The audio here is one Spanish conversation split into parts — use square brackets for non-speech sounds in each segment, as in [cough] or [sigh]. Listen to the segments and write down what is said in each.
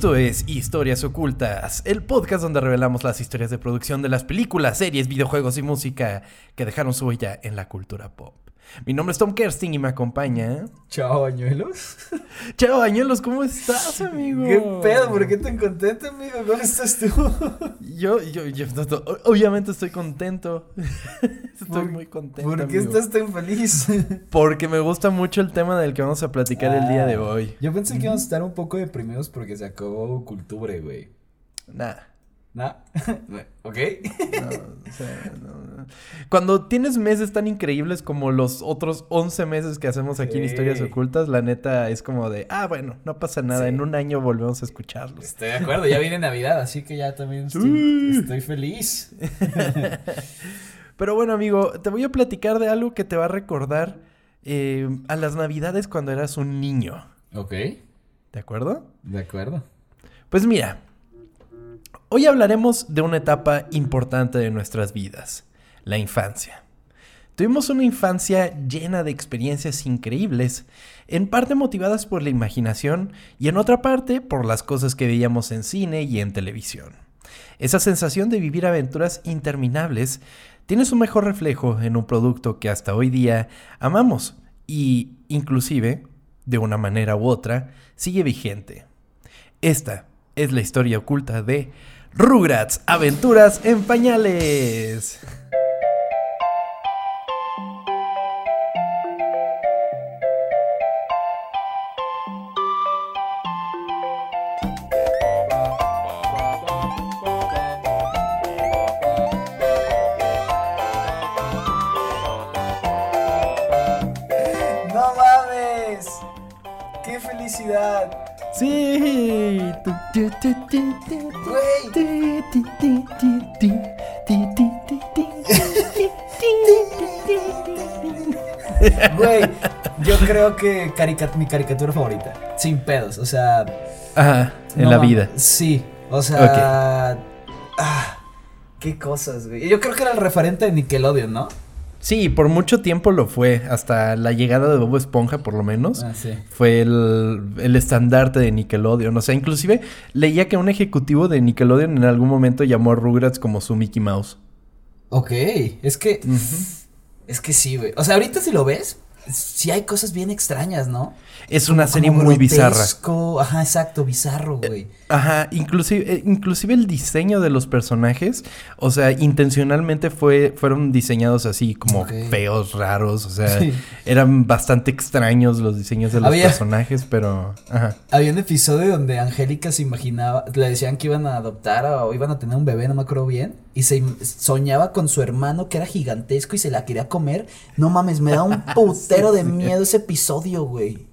Esto es Historias Ocultas, el podcast donde revelamos las historias de producción de las películas, series, videojuegos y música que dejaron su huella en la cultura pop. Mi nombre es Tom Kersting y me acompaña. Chao, Bañuelos. Chao, Bañuelos, ¿cómo estás, [laughs] amigo? ¿Qué pedo? ¿Por qué tan contento, amigo? ¿Cómo estás tú? Yo, yo, yo, obviamente estoy contento. [laughs] Estoy muy contento. ¿Por qué estás tan feliz? [laughs] Porque me gusta mucho el tema del que vamos a platicar el día de ah, hoy. Yo pensé que íbamos a estar un poco deprimidos porque se acabó Cultura, güey. Nah. ¿No? [laughs] ¿Ok? Cuando tienes meses tan increíbles como los otros 11 meses que hacemos aquí en Historias Ocultas, la neta es como de, ah, bueno, no pasa nada, en un año volvemos a escucharlos. Estoy de acuerdo, ya viene Navidad, así que ya también estoy, feliz. [laughs] Pero bueno, amigo, te voy a platicar de algo que te va a recordar eh, a las Navidades cuando eras un niño. Ok. ¿De acuerdo? De acuerdo. Pues mira, Hoy hablaremos de una etapa importante de nuestras vidas, la infancia. Tuvimos una infancia llena de experiencias increíbles, en parte motivadas por la imaginación y en otra parte por las cosas que veíamos en cine y en televisión. Esa sensación de vivir aventuras interminables tiene su mejor reflejo en un producto que hasta hoy día amamos y, inclusive, de una manera u otra, sigue vigente. Esta es la historia oculta de Rugrats, aventuras en pañales. Creo que mi caricatura favorita. Sin pedos, o sea. Ajá, en la vida. Sí, o sea. Ah, qué cosas, güey. Yo creo que era el referente de Nickelodeon, ¿no? Sí, por mucho tiempo lo fue, hasta la llegada de Bob Esponja por lo menos. Ah, sí. Fue el, el, estandarte de Nickelodeon. O sea, inclusive leía que un ejecutivo de Nickelodeon en algún momento llamó a Rugrats como su Mickey Mouse. Ok, es que... Es que sí, güey. O sea, ahorita si lo ves, sí hay cosas bien extrañas, ¿no? Es una serie muy bizarra. Ajá, exacto, bizarro, güey. Ajá, inclusive, eh, inclusive el diseño de los personajes, o sea, intencionalmente fue, fueron diseñados así como feos, raros, o sea, eran bastante extraños los diseños de los personajes, pero... Ajá. Había un episodio donde Angélica se imaginaba, le decían que iban a adoptar o iban a tener un bebé, no me acuerdo bien, y se soñaba con su hermano que era gigantesco y se la quería comer. No mames, me da un [laughs] putero de miedo ese episodio, güey.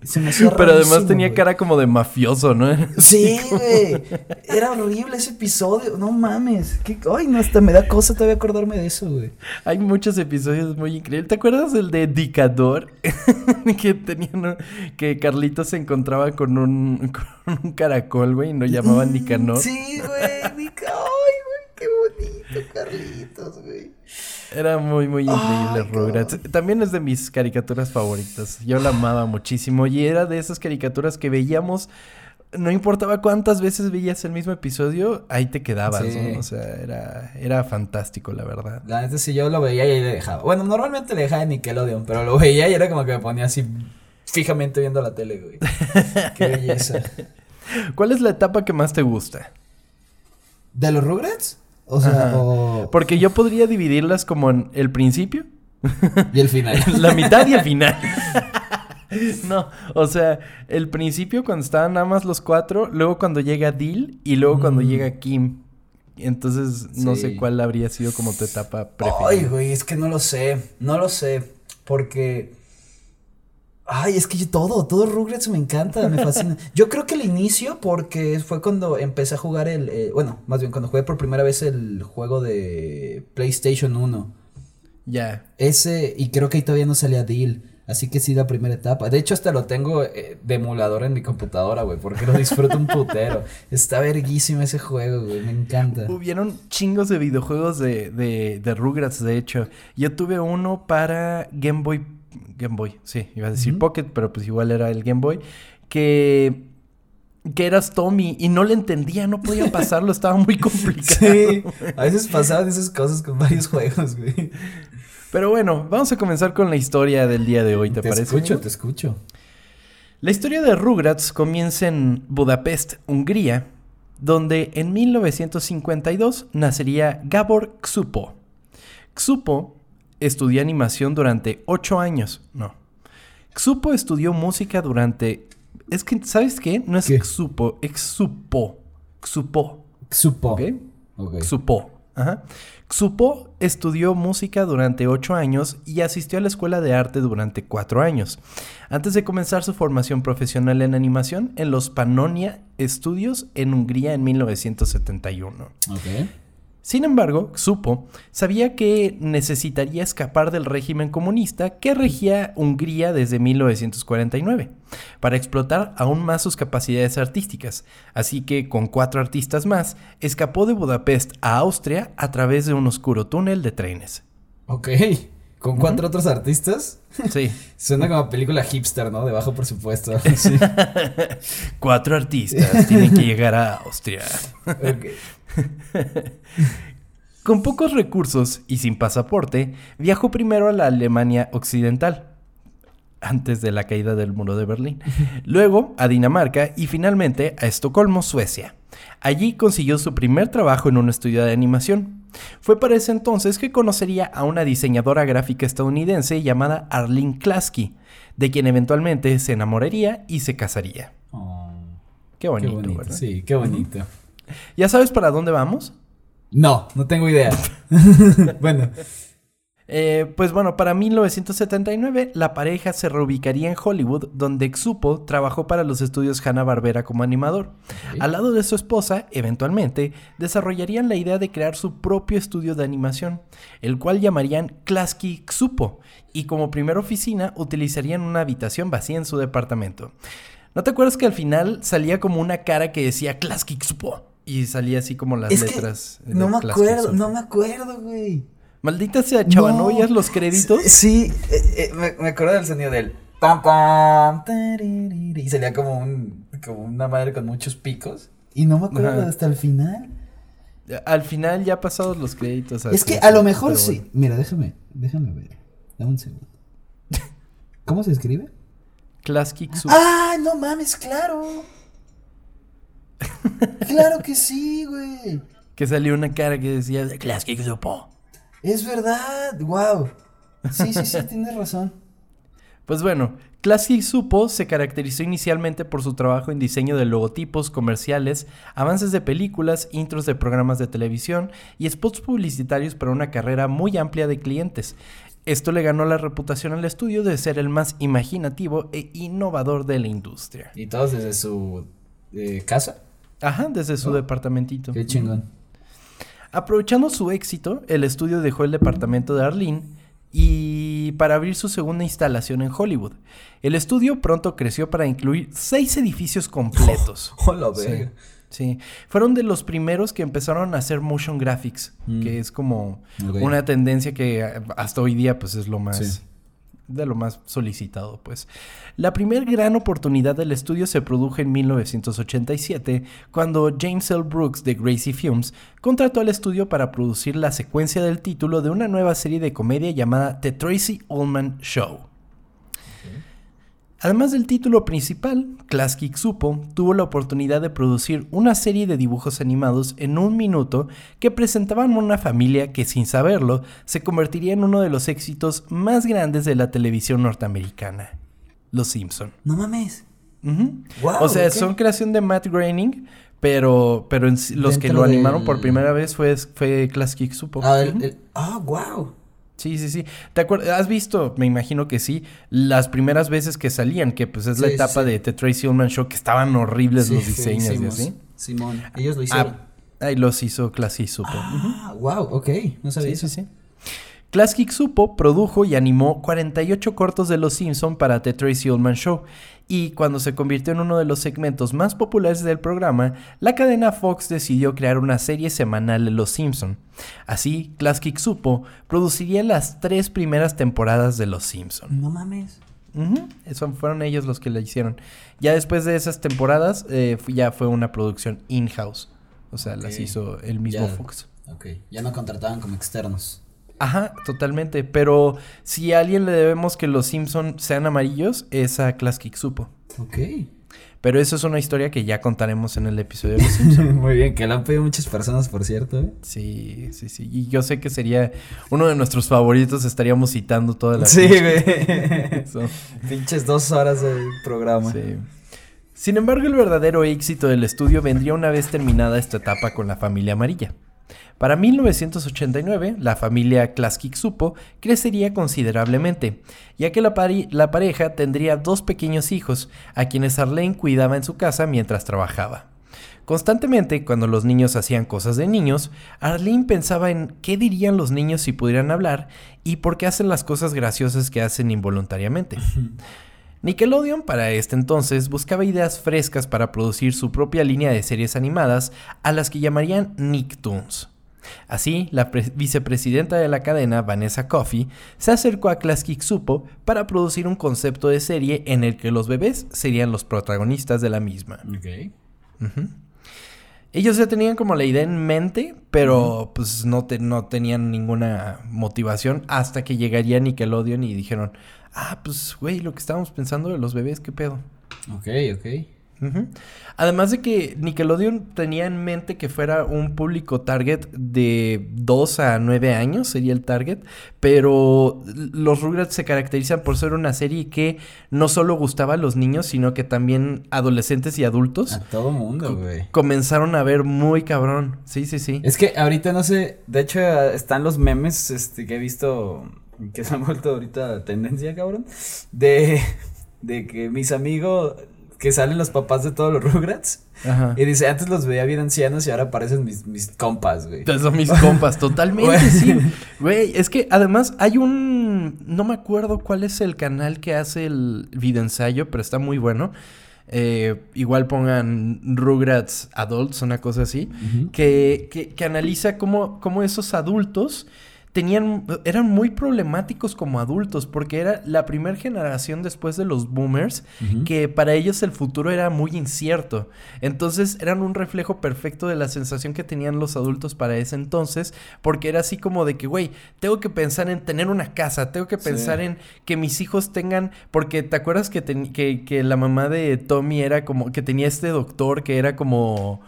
Pero además tenía cara como de mafioso, ¿no? [laughs] Sí, güey. [laughs] Era horrible ese episodio. No mames. Ay, no, hasta me da cosa todavía acordarme de eso, güey. Hay muchos episodios muy increíbles. ¿Te acuerdas del de Dicador? [laughs] que tenían. Que Carlito se encontraba con un, [laughs] con un caracol, güey, y no llamaban Nicanor. Sí, güey. Ay, güey, qué bonito, Carlitos, güey. Era muy, muy increíble Rugrats. También es de mis caricaturas favoritas. Yo la amaba muchísimo. Y era de esas caricaturas que veíamos. No importaba cuántas veces veías el mismo episodio, ahí te quedabas, ¿no? O sea, era, era fantástico, la verdad. La neta, si yo lo veía y ahí le dejaba. Bueno, normalmente le dejaba en Nickelodeon, pero lo veía y era como que me ponía así fijamente viendo la tele, güey. Qué belleza. [laughs] ¿Cuál es la etapa que más te gusta? ¿De los Rugrats? O sea, Porque yo podría dividirlas como en el principio. Y el final. [laughs] la mitad y el final. [laughs] [laughs] no, o sea, el principio cuando estaban nada más los cuatro, luego cuando llega Dil y luego cuando mm. llega Kim. Entonces, no sé cuál habría sido como tu etapa preferida. Ay, güey, es que no lo sé. No lo sé. Porque Ay, es que yo todo, todo Rugrats me encanta, me fascina. [laughs] Yo creo que el inicio, porque fue cuando empecé a jugar el. Eh, bueno, más bien cuando jugué por primera vez el juego de PlayStation 1. Ya. Ese, y creo que ahí todavía no salía Deal. Así que sí, la primera etapa. De hecho, hasta lo tengo eh, de emulador en mi computadora, güey, porque lo disfruto un putero. [laughs] Está verguísimo ese juego, güey, me encanta. Hubieron chingos de videojuegos de, de, de Rugrats, de hecho. Yo tuve uno para Game Boy Game Boy, sí, iba a decir Pocket, pero pues igual era el Game Boy, que que eras Tommy y no le entendía, no podía [laughs] pasarlo, estaba muy complicado. Sí, a veces pasaban esas cosas con varios juegos, güey. Pero bueno, vamos a comenzar con la historia del día de hoy, ¿te, Te parece? escucho, amigo? te escucho. La historia de Rugrats comienza en Budapest, Hungría, donde en 1952 nacería Gabor Xupo. Xupo estudió animación durante ocho años. No. Xupo estudió música durante... Es que, ¿sabes qué? No es ¿Qué? Xupo, es Xupo. Xupo. Supo. ¿Ok? Ok. Xupo. Ajá. Xupo estudió música durante ocho años y asistió a la escuela de arte durante cuatro años, antes de comenzar su formación profesional en animación en los Pannonia Studios en Hungría en 1971. Ok. Sin embargo, Xupo sabía que necesitaría escapar del régimen comunista que regía Hungría desde 1949 para explotar aún más sus capacidades artísticas, así que con cuatro artistas más escapó de Budapest a Austria a través de un oscuro túnel de trenes. Ok. ¿Con cuatro otros artistas? Sí, [laughs] Suena como película hipster, ¿no? De bajo presupuesto. [laughs] Sí. cuatro artistas tienen que llegar a Austria. [laughs] Ok. [laughs] Con pocos recursos y sin pasaporte, viajó primero a la Alemania Occidental, antes de la caída del muro de Berlín, [laughs] luego a Dinamarca y finalmente a Estocolmo, Suecia. Allí consiguió su primer trabajo en un estudio de animación. Fue para ese entonces que conocería a una diseñadora gráfica estadounidense llamada Arlene Klasky, de quien eventualmente se enamoraría y se casaría. Oh, Qué bonito. ¿verdad? Sí, qué bonito. ¿Ya sabes para dónde vamos? No, no tengo idea. [laughs] bueno, Eh, pues bueno, para 1979 la pareja se reubicaría en Hollywood, donde Xupo trabajó para los estudios Hanna-Barbera como animador. Al lado de su esposa, eventualmente, desarrollarían la idea de crear su propio estudio de animación, el cual llamarían Klasky Xupo, y como primera oficina utilizarían una habitación vacía en su departamento. ¿No te acuerdas que al final salía como una cara que decía Klasky Xupo? Y salía así como las es que letras. de no me acuerdo, Xupo. no me acuerdo, güey. Maldita sea, chava, ¿no No. oías los créditos? Sí, eh, eh, me, me acuerdo del sonido del pam pam y salía como un como una madre con muchos picos y no me acuerdo Ajá. hasta el final. Al final ya pasados los créditos. Es que a lo mejor sí. Mira, déjame, déjame ver. Dame un segundo. [laughs] ¿Cómo se escribe? Klasky Xupo. Ah, no mames, claro. [laughs] Claro que sí, güey. Que salió una cara que decía Klasky Xupo. Es verdad, wow. Sí, sí, sí, [laughs] tienes razón. Pues bueno, Klasky Xupo se caracterizó inicialmente por su trabajo en diseño de logotipos comerciales, avances de películas, intros de programas de televisión y spots publicitarios para una carrera muy amplia de clientes. Esto le ganó la reputación al estudio de ser el más imaginativo e innovador de la industria. ¿Y todos desde su eh, casa? Ajá, desde su Oh, departamentito. Qué chingón. Aprovechando su éxito, el estudio dejó el departamento de Arlene y para abrir su segunda instalación en Hollywood. El estudio pronto creció para incluir seis edificios completos. [laughs] Hola, Sí, sí. Fueron de los primeros que empezaron a hacer motion graphics, Mm. que es como una tendencia que hasta hoy día pues es lo más Sí. De lo más solicitado, pues. La primera gran oportunidad del estudio se produjo en 1987, cuando James L. Brooks de Gracie Films contrató al estudio para producir la secuencia del título de una nueva serie de comedia llamada The Tracy Ullman Show. Además del título principal, Klasky Xupo tuvo la oportunidad de producir una serie de dibujos animados en un minuto que presentaban una familia que sin saberlo se convertiría en uno de los éxitos más grandes de la televisión norteamericana, Los Simpson. No mames. O sea, ok. son creación de Matt Groening, pero, pero en los que lo animaron por primera vez fue, fue Klasky Xupo. Ah, el- el- ah, wow. Sí, sí, sí. ¿Te acuerdas? ¿Has visto, me imagino que sí, las primeras veces que salían, que pues es la etapa sí. de The Tracy Ullman Show, que estaban horribles Sí, los diseños y así? Simón, ellos lo hicieron. Ah, ahí los hizo Xupo. Ujú. Ah, wow, ok. No sabía Sí, eso. sí, sí. Klasky Xupo produjo y animó 48 cortos de Los Simpson para The Tracy Ullman Show, y cuando se convirtió en uno de los segmentos más populares del programa, la cadena Fox decidió crear una serie semanal de Los Simpson. Así, Klasky Xupo produciría las tres primeras temporadas de Los Simpson. No mames. Eso fueron ellos los que la hicieron. Ya después de esas temporadas, eh, ya fue una producción in-house. O sea, las hizo el mismo Ya. Fox. Ok, ya no contrataban como externos. Ajá, totalmente. Pero si a alguien le debemos que los Simpson sean amarillos, es a Klasky Supo. Ok. Pero eso es una historia que ya contaremos en el episodio de los Simpson. [laughs] Muy bien, que lo han pedido muchas personas, por cierto. ¿eh? Sí, sí, sí. Y yo sé que sería uno de nuestros favoritos. Estaríamos citando toda la Sí, güey. [laughs] Pinches dos horas de programa. Sí. Sin embargo, el verdadero éxito del estudio vendría una vez terminada esta etapa con la familia amarilla. Para 1989, la familia Klasky Supo crecería considerablemente, ya que la, la pareja tendría dos pequeños hijos, a quienes Arlene cuidaba en su casa mientras trabajaba. Constantemente, cuando los niños hacían cosas de niños, Arlene pensaba en qué dirían los niños si pudieran hablar y por qué hacen las cosas graciosas que hacen involuntariamente. Nickelodeon para este entonces buscaba ideas frescas para producir su propia línea de series animadas a las que llamarían Nicktoons. Así, la pre- vicepresidenta de la cadena, Vanessa Coffey, se acercó a Klasky Supo para producir un concepto de serie en el que los bebés serían los protagonistas de la misma. Ok. Ujú. Ellos ya tenían como la idea en mente, pero pues no, te- no tenían ninguna motivación hasta que llegaría Nickelodeon y dijeron, ah, pues güey, lo que estábamos pensando de los bebés, ¿qué pedo? Ok, ok. Además de que Nickelodeon tenía en mente que fuera un público target de 2 a 9 años, sería el target, pero los Rugrats se caracterizan por ser una serie que no solo gustaba a los niños, sino que también adolescentes y adultos A todo mundo, güey. comenzaron a ver muy cabrón. Sí, sí, sí. Es que ahorita no sé, de hecho están los memes este, que he visto que se han vuelto ahorita tendencia, cabrón, de, de que mis amigos, que salen los papás de todos los Rugrats, Ajá. y dice, antes los veía bien ancianos y ahora parecen mis, mis compas, güey. Son mis compas, [laughs] totalmente, Güey. sí. Güey, es que además hay un. No me acuerdo cuál es el canal que hace el videoensayo, pero está muy bueno. Eh, igual pongan Rugrats Adults, una cosa así. Que, que, que analiza cómo, cómo esos adultos tenían. eran muy problemáticos como adultos. Porque era la primera generación después de los boomers que para ellos el futuro era muy incierto. Entonces eran un reflejo perfecto de la sensación que tenían los adultos para ese entonces, porque era así como de que, güey, tengo que pensar en tener una casa, tengo que Sí. pensar en que mis hijos tengan, porque te acuerdas que, ten- que, que la mamá de Tommy era como, que tenía este doctor que era como...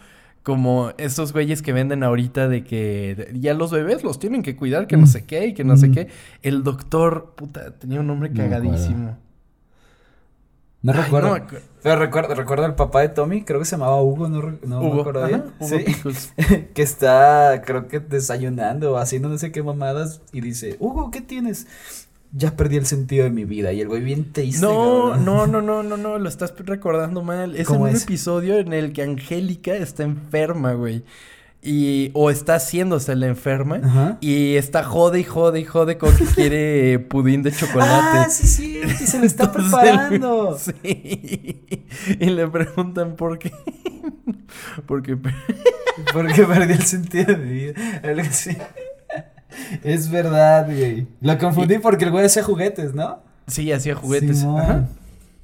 Como esos güeyes que venden ahorita de que ya los bebés los tienen que cuidar, que no sé qué y que no sé Mm. qué. El doctor, puta, tenía un nombre cagadísimo. No Ay, recuerdo. no Pero recuerdo, recuerdo al papá de Tommy, creo que se llamaba Hugo, no, no me Hugo, acuerdo bien. Hugo Sí. [laughs] Que está, creo que desayunando o haciendo no sé qué mamadas y dice, Hugo, ¿qué tienes? Ya perdí el sentido de mi vida y el güey bien triste. No, cabrón. no, no, no, [laughs] no, no, lo estás recordando mal. Es en ¿Cómo un es? episodio en el que Angélica está enferma, güey. Y, o está haciéndose la enferma. Ajá. Y está jode y jode y jode con que quiere [laughs] pudín de chocolate. Ah, sí, sí, y se lo está Entonces, preparando. [laughs] Sí. Y le preguntan por qué. Porque Porque perdí el sentido de mi vida. Algo así. Es verdad, güey. Lo confundí porque el güey hacía juguetes, ¿no? sí, hacía juguetes. Ajá.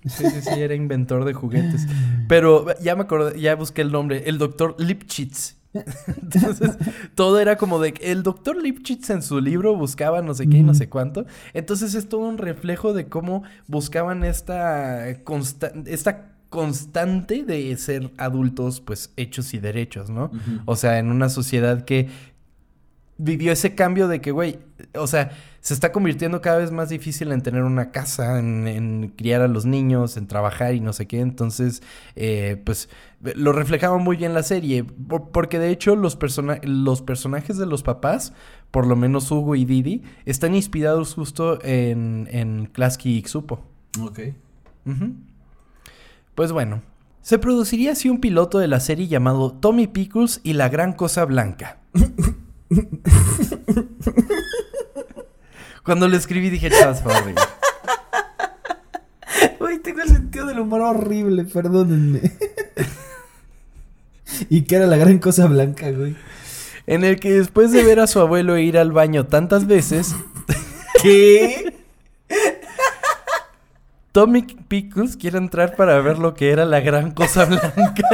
Sí, sí, sí, era inventor de juguetes. Pero ya me acordé, ya busqué el nombre, el doctor Lipschitz. Entonces, todo era como de que el doctor Lipschitz en su libro buscaba no sé qué y no sé cuánto. Entonces es todo un reflejo de cómo buscaban esta, consta- esta constante de ser adultos, pues, hechos y derechos, ¿no? O sea, en una sociedad que vivió ese cambio de que, güey, o sea, se está convirtiendo cada vez más difícil en tener una casa, en, en criar a los niños, en trabajar y no sé qué. Entonces, eh, pues, lo reflejaba muy bien la serie. por- porque de hecho, los, persona- los personajes de los papás, por lo menos Hugo y Didi, están inspirados justo en, en Klasky y Xupo. Ok. Pues bueno, se produciría así un piloto de la serie llamado Tommy Pickles y la Gran Cosa Blanca. [laughs] Cuando lo escribí dije, chavas, horrible". Güey, tengo el sentido del humor horrible, perdónenme. y que era la gran cosa blanca, güey. En el que después de ver a su abuelo ir al baño tantas veces, ¿Qué? Tommy Pickles quiere entrar para ver lo que era la gran cosa blanca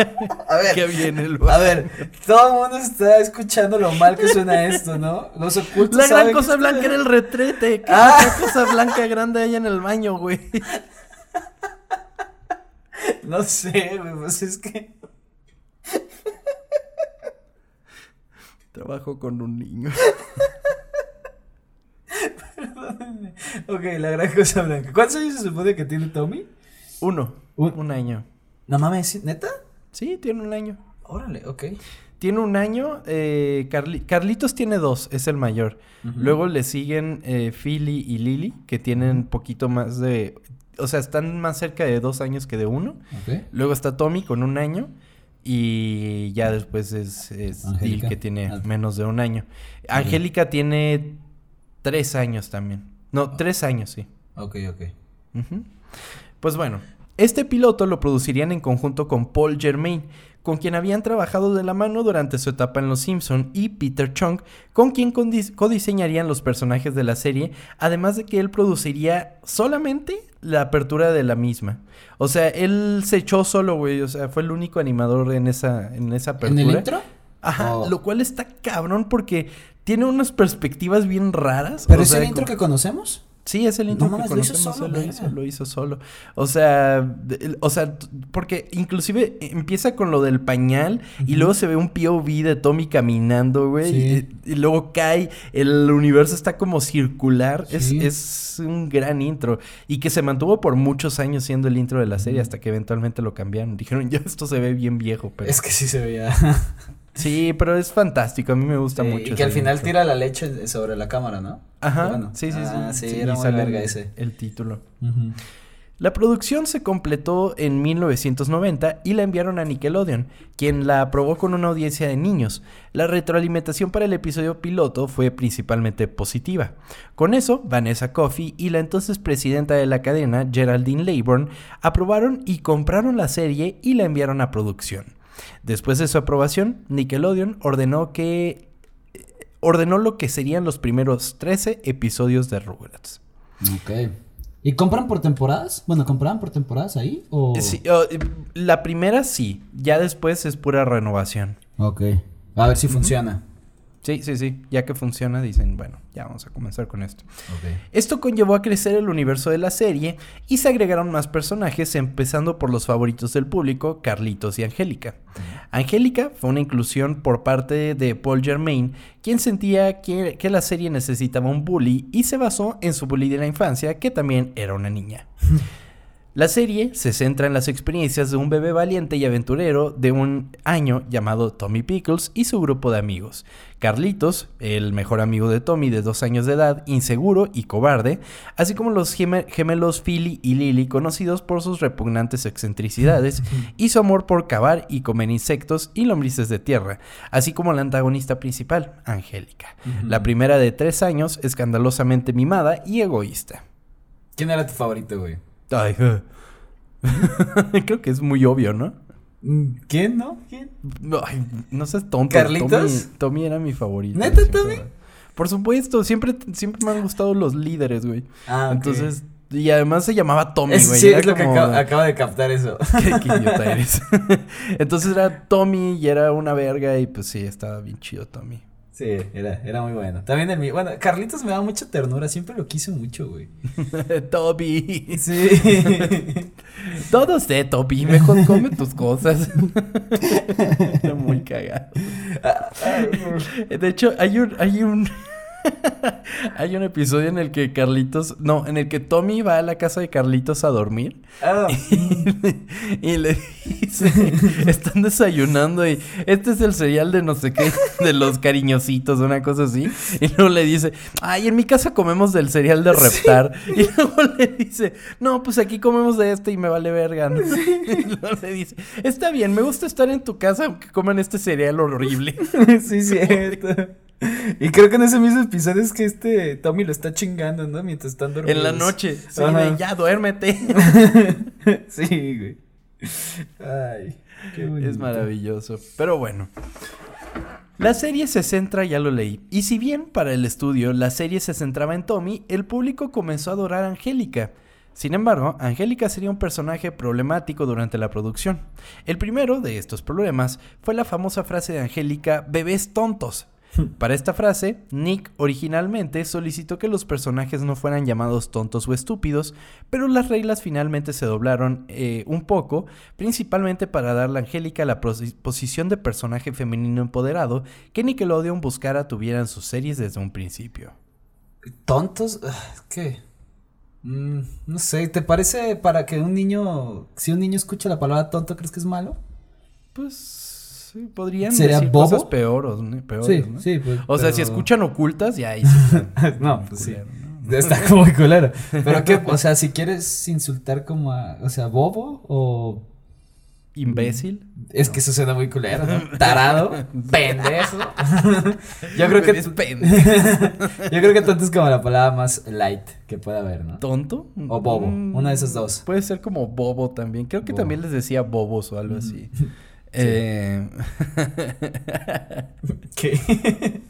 A ver, que había en el a ver, todo el mundo está escuchando lo mal que suena esto, ¿no? Los ocultos La gran cosa blanca era el retrete. ¿Qué Ah. otra cosa blanca grande hay en el baño, güey? No sé, güey, pues es que... Trabajo con un niño. Ok, la gran cosa blanca. ¿Cuántos años se supone que tiene Tommy? Uno. Un- Un año. No mames, ¿neta? Sí, tiene un año. Órale, ok. Tiene un año. eh, Carli- Carlitos tiene dos, es el mayor. Luego le siguen eh, Philly y Lily, que tienen poquito más de. O sea, están más cerca de dos años que de uno. Ok. Luego está Tommy con un año. Y ya después es, es Dil, que tiene Ah. menos de un año. Angélica tiene tres años también. No, tres años, sí. Ok, ok. Pues bueno, este piloto lo producirían en conjunto con Paul Germain, con quien habían trabajado de la mano durante su etapa en Los Simpson, y Peter Chung, con quien codiseñarían los personajes de la serie, además de que él produciría solamente la apertura de la misma. O sea, él se echó solo, güey, o sea, fue el único animador en esa, en esa ¿En apertura. el intro? Ajá, Oh. lo cual está cabrón porque tiene unas perspectivas bien raras. ¿Pero o es sea, el intro que conocemos? Sí, es el intro No que mames, lo hizo conocemos, solo, él lo hizo, lo hizo solo. O sea, de- o sea, porque inclusive empieza con lo del pañal y luego se ve un POV de Tommy caminando, güey, Sí. y, y luego cae, el universo está como circular, Sí. es, es un gran intro y que se mantuvo por muchos años siendo el intro de la serie hasta que eventualmente lo cambiaron. Dijeron, ya esto se ve bien viejo, pero Es que sí se veía. Sí, pero es fantástico, a mí me gusta Sí, mucho. y que al final tira la leche sobre la cámara, ¿no? Ajá, Bueno. sí, sí, sí. Ah, sí, sí, era muy verga el- ese. El título. La producción se completó en 1990 y la enviaron a Nickelodeon, quien la aprobó con una audiencia de niños. La retroalimentación para el episodio piloto fue principalmente positiva. Con eso, Vanessa Coffey y la entonces presidenta de la cadena, Geraldine Laybourne, aprobaron y compraron la serie y la enviaron a producción. Después de su aprobación, Nickelodeon ordenó que eh, ordenó lo que serían los primeros 13 episodios de Rugrats. Ok. ¿Y compran por temporadas? Bueno, ¿compraban por temporadas ahí? O... Sí, oh, eh, la primera sí, ya después es pura renovación. Ok. A ver si funciona. Sí, sí, sí, ya que funciona dicen, bueno, ya vamos a comenzar con esto. Esto conllevó a crecer el universo de la serie y se agregaron más personajes, empezando por los favoritos del público, Carlitos y Angélica. Angélica fue una inclusión por parte de Paul Germain, quien sentía que, que la serie necesitaba un bully y se basó en su bully de la infancia, que también era una niña. [laughs] La serie se centra en las experiencias de un bebé valiente y aventurero de un año llamado Tommy Pickles y su grupo de amigos. Carlitos, el mejor amigo de Tommy de dos años de edad, inseguro y cobarde, así como los geme- gemelos Philly y Lily, conocidos por sus repugnantes excentricidades [laughs] y su amor por cavar y comer insectos y lombrices de tierra, así como la antagonista principal, Angélica. La primera de tres años, escandalosamente mimada y egoísta. ¿Quién era tu favorito, güey? Ay. [laughs] Creo que es muy obvio, ¿no? Mm, ¿Quién, no? ¿Quién? Ay, no seas tonto. ¿Carlitos? Tommy, Tommy era mi favorito. ¿Neta, Tommy? Por supuesto, siempre, siempre me han gustado los líderes, güey. Ah, ok. Entonces, y además se llamaba Tommy, Es, güey. sí, era es lo que acabo, acabo de captar eso. [laughs] Qué, qué [laughs] idiota eres. Entonces era Tommy y era una verga y pues sí, estaba bien chido Tommy. Sí, era, era muy bueno. También el mío. Bueno, Carlitos me da mucha ternura. Siempre lo quise mucho, güey. [laughs] Tommy. Sí. [laughs] Todo sé, Tommy. Mejor come tus cosas. [laughs] Era muy cagado. De hecho, hay un, hay un, [laughs] hay un episodio en el que Carlitos, no, en el que Tommy va a la casa de Carlitos a dormir Ah, [laughs] y le dice, están desayunando y este es el cereal de no sé qué, de los cariñositos, una cosa así. Y luego le dice, ay, en mi casa comemos del cereal de reptar. Y luego le dice, no, pues aquí comemos de este y me vale verga. ¿no? [laughs] Y luego le dice, está bien, me gusta estar en tu casa aunque coman este cereal horrible. sí, cierto. Y creo que en ese mismo episodio es que este Tommy lo está chingando, ¿no? Mientras están dormidos. En la noche. Sí, de, ya, duérmete. [laughs] sí, güey. Ay, qué bonito. Es maravilloso. Pero bueno. La serie se centra, ya lo leí, y si bien para el estudio la serie se centraba en Tommy, el público comenzó a adorar a Angélica. Sin embargo, Angélica sería un personaje problemático durante la producción. El primero de estos problemas fue la famosa frase de Angélica, bebés tontos. Para esta frase, Nick originalmente solicitó que los personajes no fueran llamados tontos o estúpidos, pero las reglas finalmente se doblaron eh, un poco, principalmente para darle a Angélica la posición de personaje femenino empoderado que Nickelodeon buscara tuviera en sus series desde un principio. ¿Tontos? Ah, ¿Qué? Mm, no sé, ¿te parece para que un niño, si un niño escucha la palabra tonto, crees que es malo? Pues sí, podrían ¿Sería decir bobo? cosas peores, peores Sí, ¿no? sí, pues, O sea, pero- si escuchan ocultas, ya ahí [laughs] sí. no, pues sí. Está como muy culero. Pero qué, [laughs] o sea, si quieres insultar como a, o sea, bobo o Imbécil. es que eso suena muy culero, ¿no? Tarado, [laughs] pendejo. Yo creo que Es pendejo. yo creo que tonto es como la palabra más light que puede haber, ¿no? ¿Tonto? O bobo, Mm, una de esas dos. Puede ser como bobo también. Creo que Bobo. también les decía bobos o algo así. Eh, [laughs] ¿Qué?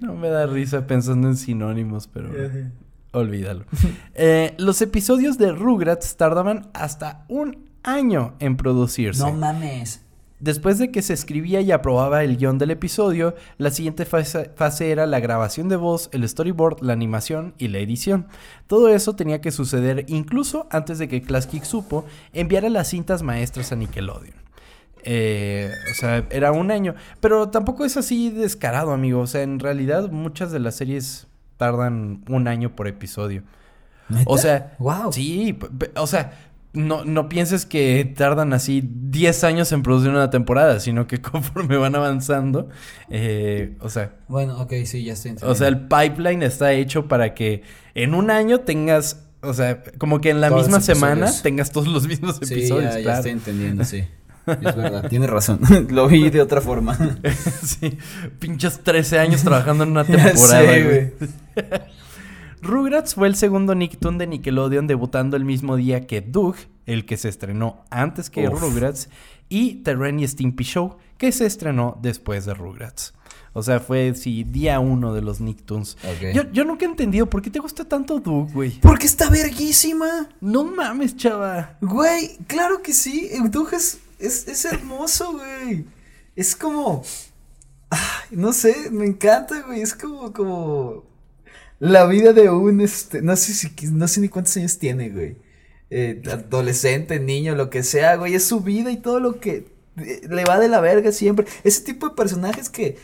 no me da risa pensando en sinónimos, pero olvídalo. Eh, los episodios de Rugrats tardaban hasta un año en producirse. No mames. Después de que se escribía y aprobaba el guion del episodio, la siguiente fase, fase era la grabación de voz, el storyboard, la animación y la edición. Todo eso tenía que suceder incluso antes de que Classic Supo enviara las cintas maestras a Nickelodeon. Eh, o sea, era un año. Pero tampoco es así descarado, amigo. O sea, en realidad muchas de las series tardan un año por episodio. O sea, wow. Sí, o sea, no, no pienses que tardan así 10 años en producir una temporada, sino que [laughs] conforme van avanzando, eh, o sea, Bueno, ok, sí, ya estoy entendiendo. o sea, el pipeline está hecho para que en un año tengas, o sea, como que en la Todos misma semana tengas todos los mismos Sí, episodios, ya, ya claro. estoy entendiendo, sí. [laughs] Es verdad, [laughs] tienes razón. [laughs] Lo vi de otra forma. [laughs] sí, pinches 13 años trabajando en una temporada, sé, güey. Rugrats fue el segundo Nicktoon de Nickelodeon debutando el mismo día que Doug, el que se estrenó antes que Uf. Rugrats, y The Ren y Stimpy Show, que se estrenó después de Rugrats. O sea, fue, sí, día uno de los Nicktoons. Yo, yo nunca he entendido por qué te gusta tanto Doug, güey. Porque está verguísima. No mames, chava. Güey, claro que sí. Doug es, es, es hermoso, güey. Es como. No sé, me encanta, güey. Es como, como. La vida de un este. No sé si no sé ni cuántos años tiene, güey. Eh, adolescente, niño, lo que sea, güey. Es su vida y todo lo que eh, le va de la verga siempre. Ese tipo de personajes que.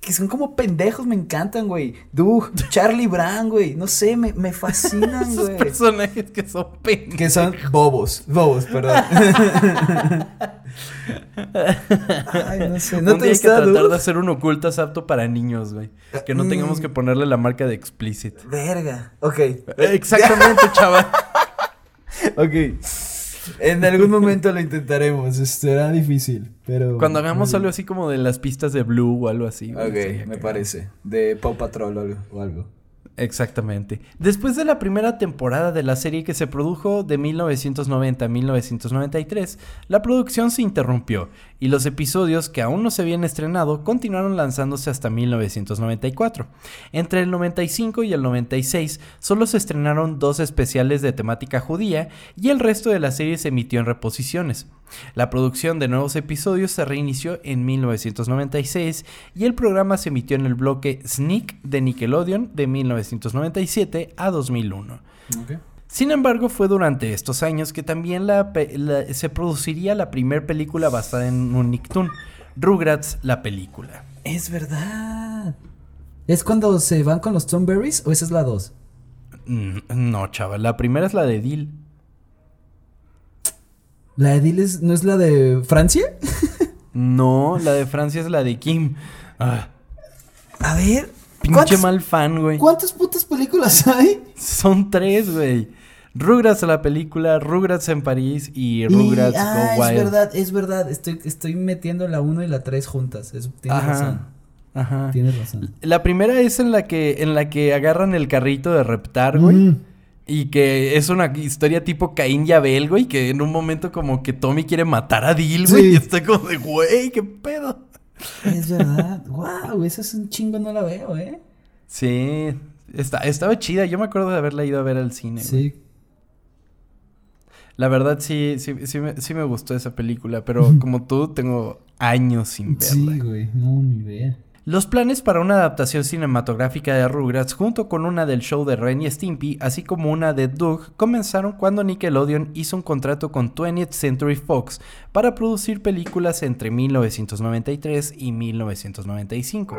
Que, son como pendejos, me encantan, güey. Doug, Charlie Brown, güey. No sé, me, me fascinan, [laughs] Esos güey. personajes que son pendejos. Que son bobos, bobos, perdón. [laughs] Ay, no sé. ¿No Un te día hay que tratar Doug? de hacer un ocultas apto para niños, güey. Que no tengamos Mm. que ponerle la marca de explicit. Verga. Ok. Exactamente, chava. [laughs] Ok. En algún momento lo intentaremos. Será difícil, pero. Cuando hagamos algo así como de las pistas de Blue o algo así. Ok, me parece. De Paw Patrol o algo. Exactamente. Después de la primera temporada de la serie que se produjo de 1990 a 1993, la producción se interrumpió y los episodios que aún no se habían estrenado continuaron lanzándose hasta 1994. Entre el 95 y el 96 solo se estrenaron dos especiales de temática judía y el resto de la serie se emitió en reposiciones. La producción de nuevos episodios se reinició en 1996 y el programa se emitió en el bloque Sneak de Nickelodeon de 1997 a 2001. Ok. Sin embargo, fue durante estos años que también la pe- la- se produciría la primera película basada en un Nicktoon, Rugrats la película. Es verdad. ¿Es cuando se van con los Thornberries o esa es la 2? Mm, No, chaval, la primera es la de Dil. ¿La de Diles no es la de Francia? [laughs] No, la de Francia es la de Kim. Ah, A ver. Pinche ¿cuántas- mal fan, güey. ¿Cuántas putas películas hay? Son tres, güey. Rugrats la película, Rugrats en París y Rugrats Y- ah, Go es Wild. verdad, es verdad. Estoy, estoy metiendo la 1 y la 3 juntas. Es- tienes Ajá. razón. Ajá. Tienes razón. La primera es en la que en la que agarran el carrito de Reptar, güey. Mm. Y que es una historia tipo Caín y Abel, güey. Que en un momento como que Tommy quiere matar a Dil, güey. Sí. Y está como de, güey, qué pedo. Es verdad. [laughs] wow, esa es un chingo, no la veo, ¿eh? Sí, está, estaba chida. Yo me acuerdo de haberla ido a ver al cine. güey. Sí. La verdad sí, sí, sí, me, sí me gustó esa película, pero [laughs] como tú tengo años sin verla. Sí, güey, no, ni idea. Los planes para una adaptación cinematográfica de Rugrats junto con una del show de Ren y Stimpy, así como una de Doug, comenzaron cuando Nickelodeon hizo un contrato con 20th Century Fox para producir películas entre 1993 y 1995.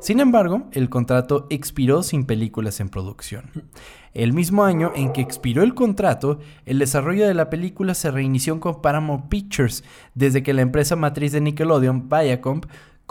Sin embargo, el contrato expiró sin películas en producción. El mismo año en que expiró el contrato, el desarrollo de la película se reinició con Paramount Pictures, desde que la empresa matriz de Nickelodeon, Viacom,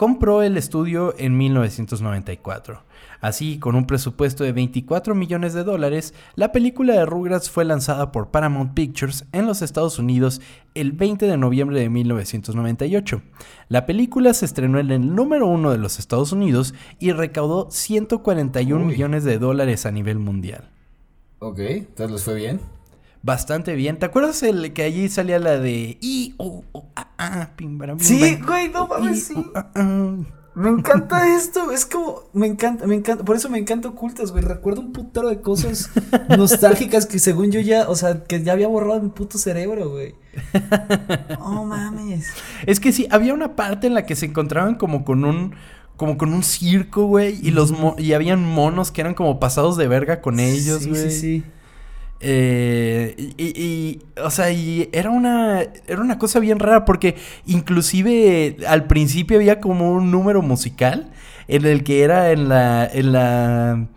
compró el estudio en 1994. Así, con un presupuesto de 24 millones de dólares, la película de Rugrats fue lanzada por Paramount Pictures en los Estados Unidos el 20 de noviembre de 1998. La película se estrenó en el número uno de los Estados Unidos y recaudó 141 millones de dólares a nivel mundial. Ok, entonces les fue bien. Bastante bien. ¿Te acuerdas el que allí salía la de I o a a Sí, güey, no mames, sí. Me encanta esto, es como, me encanta, me encanta, por eso me encanta ocultas, güey. Recuerdo un putero de cosas [laughs] nostálgicas que según yo ya, o sea, que ya había borrado mi puto cerebro, güey. [laughs] Oh mames. Es que sí, había una parte en la que se encontraban como con un como con un circo, güey, y los y habían monos que eran como pasados de verga con ellos, güey. Sí, sí, sí. Eh, y, o sea, y era una, era una cosa bien rara porque inclusive al principio había como un número musical en el que era en la, en la,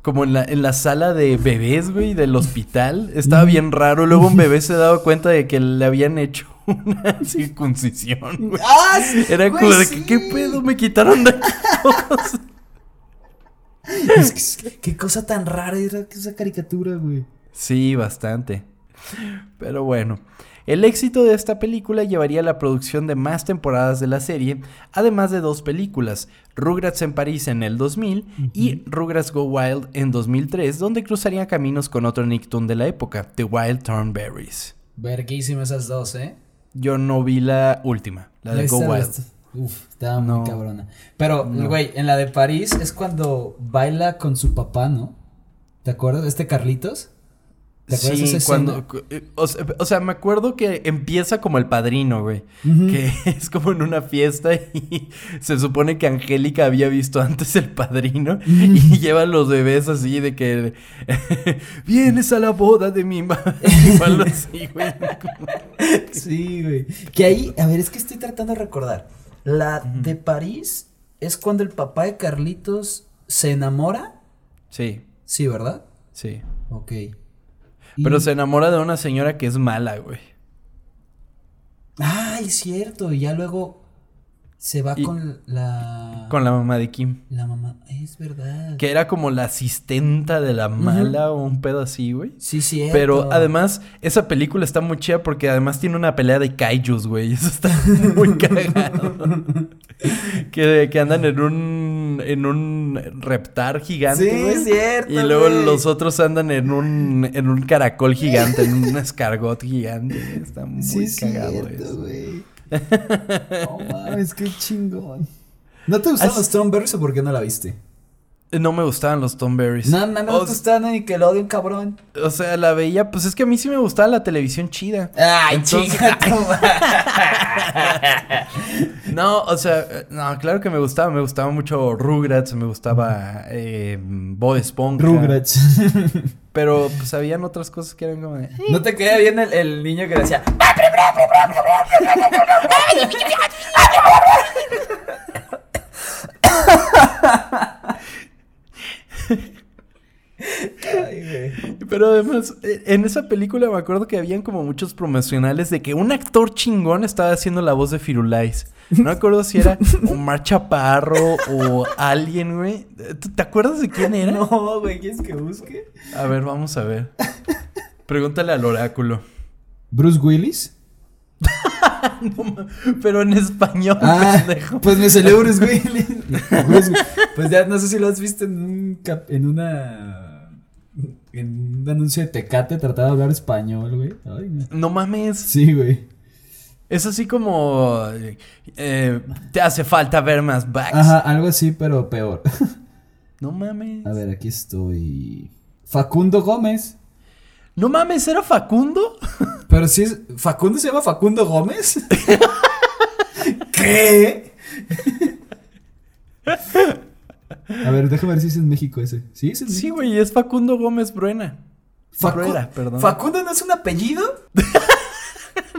como en la, en la sala de bebés, güey, del hospital. Estaba bien raro. Luego un bebé se daba cuenta de que le habían hecho [laughs] una circuncisión, güey. ¡Ah, era como de que, ¿qué pedo? Me quitaron de [laughs] qué cosa tan rara era esa caricatura, güey. Sí, bastante. Pero bueno, el éxito de esta película llevaría a la producción de más temporadas de la serie, además de dos películas, Rugrats en París en el 2000 y Rugrats Go Wild en 2003, donde cruzarían caminos con otro Nicktoon de la época, The Wild Thornberries. Verguísimas esas dos, ¿eh? Yo no vi la última, la de Go Wild. Uf, estaba muy cabrona. Pero, güey, en la de París es cuando baila con su papá, ¿no? ¿Te acuerdas? Este Carlitos. Sí, cuando. Eh, o sea, me acuerdo que empieza como el padrino, güey. Que [laughs] es como en una fiesta y se supone que Angélica había visto antes el padrino y lleva los bebés así de que. [laughs] Vienes a la boda de mi madre. [laughs] así, güey. sí, güey. Que ahí, a ver, es que estoy tratando de recordar. La de París es cuando el papá de Carlitos se enamora. Sí. Sí, ¿verdad? Sí. Ok. Pero se enamora de una señora que es mala, güey. Ay, cierto. Y ya luego se va con la. Con la mamá de Kim. La mamá, es verdad. Que era como la asistenta de la mala o un pedo así, güey. Sí, sí. Pero además, esa película está muy chida porque además tiene una pelea de kaijus, güey. [laughs] Eso está muy [laughs] cagado. que, que andan en un. en un reptar gigante. Sí, es cierto. Y luego los otros andan en un. en un caracol gigante, en un escargot gigante. Está muy sí, cagado eso. Güey. Oh mames, qué chingón. ¿No te gustan los Thornberries o por qué no la viste? No me gustaban los Thornberries. No, no, no te gustaban ni que lo odien, cabrón. O sea, la veía, pues es que a mí sí me gustaba la televisión chida. Ay, Entonces... [laughs] No, o sea, no, claro que me gustaba. Me gustaba mucho Rugrats, me gustaba eh, Bob Esponja. Rugrats. Pero pues habían otras cosas que eran como de... ¿No te queda bien el, el niño que decía... Pero además, e, en esa película me acuerdo que habían como muchos promocionales de que un actor chingón estaba haciendo la voz de Firulais. No me acuerdo si era [laughs] Omar Chaparro o alguien, güey. ¿Te acuerdas de quién era? No, güey, ¿quieres que busque? A ver, vamos a ver. Pregúntale al oráculo. ¿Bruce Willis? [laughs] pero en español, ah, Pues me salió Bruce [laughs] Willis. pues ya no sé si lo has visto en un en una en un anuncio de Tecate trataba de hablar español, güey. no. mames. Sí, güey. Es así como eh, te hace falta ver más backs. Ajá, algo así, pero peor. [laughs] no mames. A ver, aquí estoy. Facundo Gómez. No mames, ¿era Facundo? [laughs] Pero si es. ¿Facundo se llama Facundo Gómez? [laughs] ¿Qué? A ver, déjame ver si es en México ese. ¿Sí es en Sí, güey, es Facundo Gómez Bruena. Facu- Bruera, perdón. ¿Facundo no es un apellido? [laughs]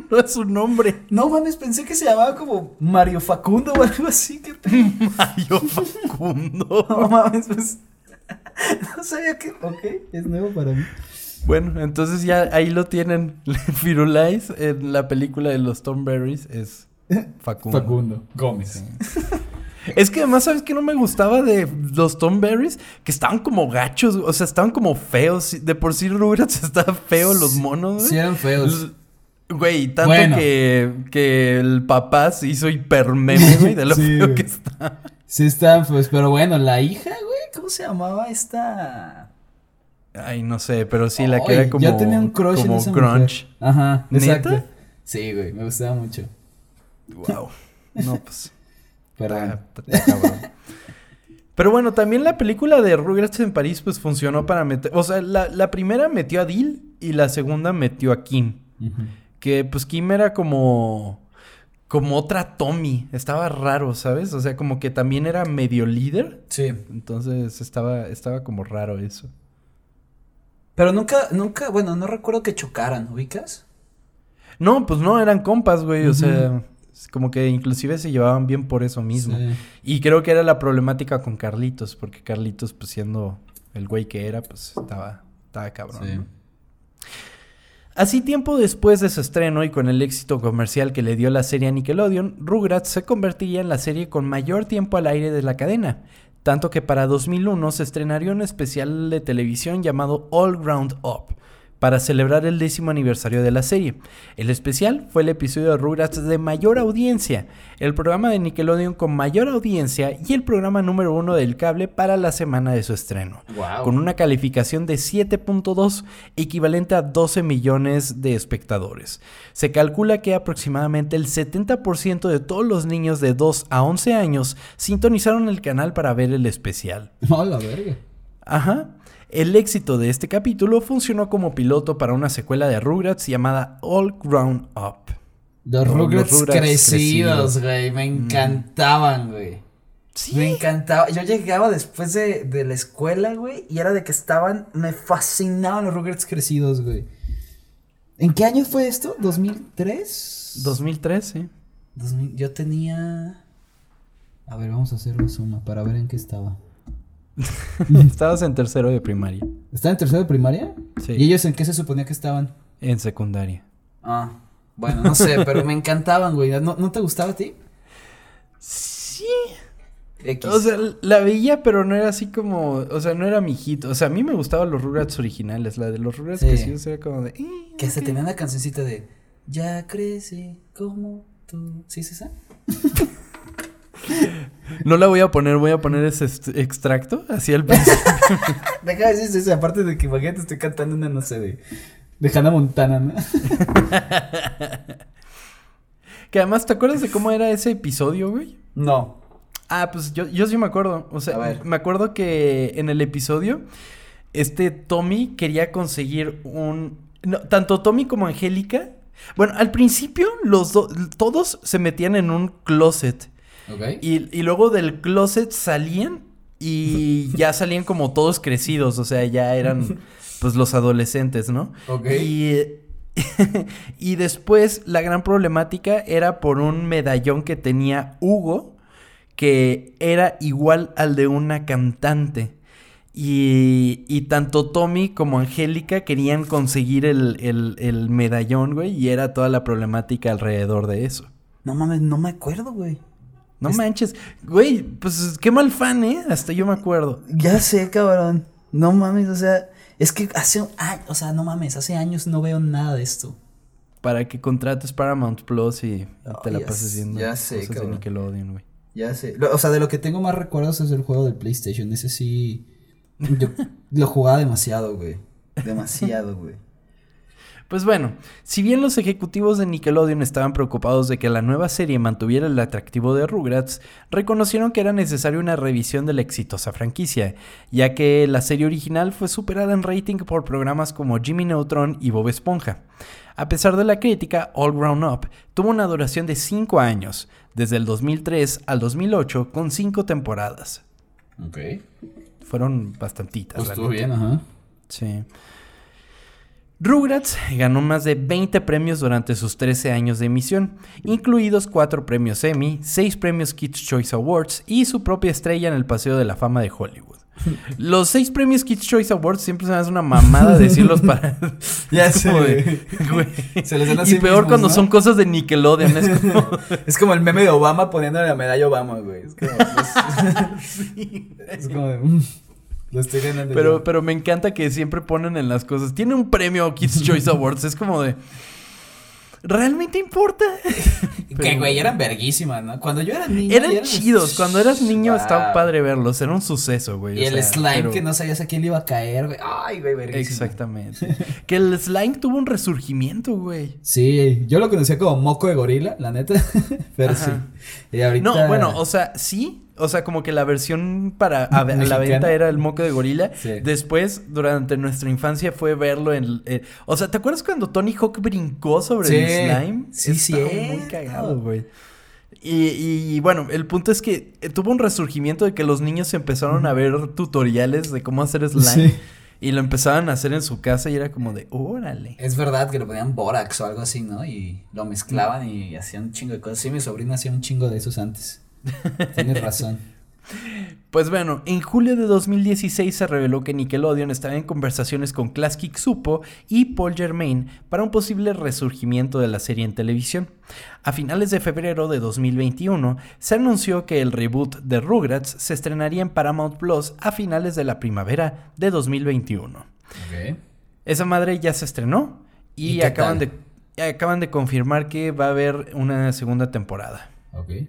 No es su nombre. No mames, pensé que se llamaba como Mario Facundo o algo así. ¿Qué? [laughs] Mayo Facundo. [laughs] No mames, pues. No sabía que. Ok, es nuevo para mí. Bueno, entonces ya ahí lo tienen. Firulais en la película de los Tom Berries es Facundo. Facundo Gómez. Es que además, ¿sabes qué no me gustaba de los Tom Berries? Que estaban como gachos, o sea, estaban como feos. De por sí Rugrats está feo los monos, güey. Sí, eran feos. Güey, tanto Bueno. que, que el papá se hizo hiper meme, güey, de lo [laughs] Sí, feo que está. Sí, estaban feos. Pero bueno, la hija, güey, ¿cómo se llamaba esta? Ay, no sé, pero sí, la que era como. Yo tenía un crush en como esa grunge. mujer. Ajá, ¿Neta? exacto. Sí, güey, me gustaba mucho. Wow. No, pues. Cabrón. [laughs] Pero bueno, también la película de Rugrats en París, pues funcionó para meter. O sea, la, la primera metió a Dil y la segunda metió a Kim. Que pues Kim era como. Como otra Tommy. Estaba raro, ¿sabes? O sea, como que también era medio líder. Sí. Entonces estaba, estaba como raro eso. Pero nunca, nunca, bueno, no recuerdo que chocaran, ¿ubicas? No, pues no, eran compas, güey. O sea, como que inclusive se llevaban bien por eso mismo. Sí. Y creo que era la problemática con Carlitos, porque Carlitos, pues siendo el güey que era, pues estaba, estaba cabrón. Sí. ¿no? Así tiempo después de su estreno y con el éxito comercial que le dio la serie a Nickelodeon, Rugrats se convertiría en la serie con mayor tiempo al aire de la cadena, tanto que para 2001 se estrenaría un especial de televisión llamado All Ground Up, para celebrar el décimo aniversario de la serie. El especial fue el episodio de Rugrats de mayor audiencia, el programa de Nickelodeon con mayor audiencia y el programa número uno del cable para la semana de su estreno Wow. con una calificación de 7.2 equivalente a 12 millones de espectadores. Se calcula que aproximadamente el 70% de todos los niños de 2 a 11 años sintonizaron el canal para ver el especial. [laughs] No, la verga. Ajá. El éxito de este capítulo funcionó como piloto para una secuela de Rugrats llamada All Grown Up. Los Rugrats, Rugrats crecidos, güey. Me encantaban, güey. Sí. Me encantaba. Yo llegaba después de, de la escuela, güey, y era de que estaban. Me fascinaban los Rugrats crecidos, güey. ¿En qué año fue esto? ¿2003? 2003, sí. 2000 yo tenía. A ver, vamos a hacer la suma para ver en qué estaba. [laughs] Estabas en tercero de primaria, ¿Estaba en tercero de primaria? Sí. ¿Y ellos en qué se suponía que estaban? en secundaria. Ah, bueno, no sé, pero me encantaban, güey. ¿No, ¿No te gustaba a ti? Sí. X. O sea, la veía, pero no era así como. O sea, no era mi hit. O sea, a mí me gustaban los Rugrats originales. La de los Rugrats Sí. que sí era como de. "Eh, que se ok". tenía una cancioncita de Ya crece como tú. ¿Sí es esa? [laughs] No la voy a poner, voy a poner ese extracto hacia el principio. [laughs] Deja de decir esa, aparte de que imagínate estoy cantando una, no sé, de, de Hannah Montana, ¿no? [laughs] que además, ¿te acuerdas de cómo era ese episodio, güey? No. Ah, pues yo, yo sí me acuerdo. O A sea, ver. me acuerdo que en el episodio, este Tommy quería conseguir un. no, tanto Tommy como Angélica. Bueno, al principio los dos. Todos se metían en un closet. Y, y luego del closet salían y [laughs] ya salían como todos crecidos, o sea, ya eran pues los adolescentes, ¿no? Ok. Y, [laughs] y después la gran problemática era por un medallón que tenía Hugo, que era igual al de una cantante. Y, y tanto Tommy como Angélica querían conseguir el, el, el medallón, güey, y era toda la problemática alrededor de eso. No mames, no me acuerdo, güey. No Es- manches. Güey, pues qué mal fan, ¿eh? Hasta yo me acuerdo. Ya sé, cabrón. No mames, o sea, es que hace un año, o sea, no mames, hace años no veo nada de esto. Para que contrates Paramount Plus y, te la ya pases viendo ya sé, cosas de cabrón. Nickelodeon, güey. Ya sé. Lo- o sea, de lo que tengo más recuerdos es el juego del PlayStation. Ese sí. Yo [laughs] lo jugaba demasiado, güey. Demasiado, güey. Pues bueno, si bien los ejecutivos de Nickelodeon estaban preocupados de que la nueva serie mantuviera el atractivo de Rugrats, reconocieron que era necesaria una revisión de la exitosa franquicia, ya que la serie original fue superada en rating por programas como Jimmy Neutron y Bob Esponja. A pesar de la crítica, All Grown Up tuvo una duración de 5 años, desde el 2003 al 2008, con 5 temporadas. Ok. Fueron bastantitas. Pues estuvo bien, ajá. Sí. Rugrats ganó más de 20 premios durante sus 13 años de emisión, incluidos 4 premios Emmy, 6 premios Kids Choice Awards y su propia estrella en el Paseo de la Fama de Hollywood. [laughs] Los 6 premios Kids Choice Awards siempre se me hace una mamada decirlos para... [laughs] Ya sé. de, güey. Se les dan Y peor mismos, cuando ¿no? son cosas de Nickelodeon. Es [laughs] como... Es como el meme de Obama poniéndole la medalla Obama, güey. Es como. es, es como de. Lo estoy ganando. Pero, yo. pero me encanta que siempre ponen en las cosas. Tiene un premio Kids Choice Awards. Es como de. ¿Realmente importa? [laughs] Que, güey, eran verguísimas, ¿no? Cuando yo era niño. Eran chidos. Cuando eras niño estaba padre verlos. Era un suceso, güey. Y o el sea, slime pero- que no sabías a quién le iba a caer, güey. Ay, güey, verguísima. Exactamente. que el slime tuvo un resurgimiento, güey. Sí, yo lo conocía como moco de gorila, la neta. [laughs] Pero Ajá. sí. Y ahorita. No, bueno, o sea, sí. O sea, como que la versión para a, a la venta era el moco de gorila. Sí. Después, durante nuestra infancia, fue verlo en. eh, o sea, ¿te acuerdas cuando Tony Hawk brincó sobre Sí. el slime? Sí, Estaba muy cierto. cagado, güey. Y, y, bueno, el punto es que eh, tuvo un resurgimiento de que los niños empezaron a ver tutoriales de cómo hacer slime. Sí. Y lo empezaban a hacer en su casa y era como de, órale. Es verdad que lo ponían borax o algo así, ¿no? Y lo mezclaban y hacían un chingo de cosas. Sí, mi sobrino hacía un chingo de esos antes. Tienes razón. [laughs] Pues bueno, en julio de 2016 se reveló que Nickelodeon estaba en conversaciones con Classic Supo y Paul Germain para un posible resurgimiento de la serie en televisión. A finales de febrero de 2021 se anunció que el reboot de Rugrats se estrenaría en Paramount Plus a finales de la primavera de 2021. Ok. Esa madre ya se estrenó y, ¿Y qué acaban, de, acaban de confirmar que va a haber una segunda temporada.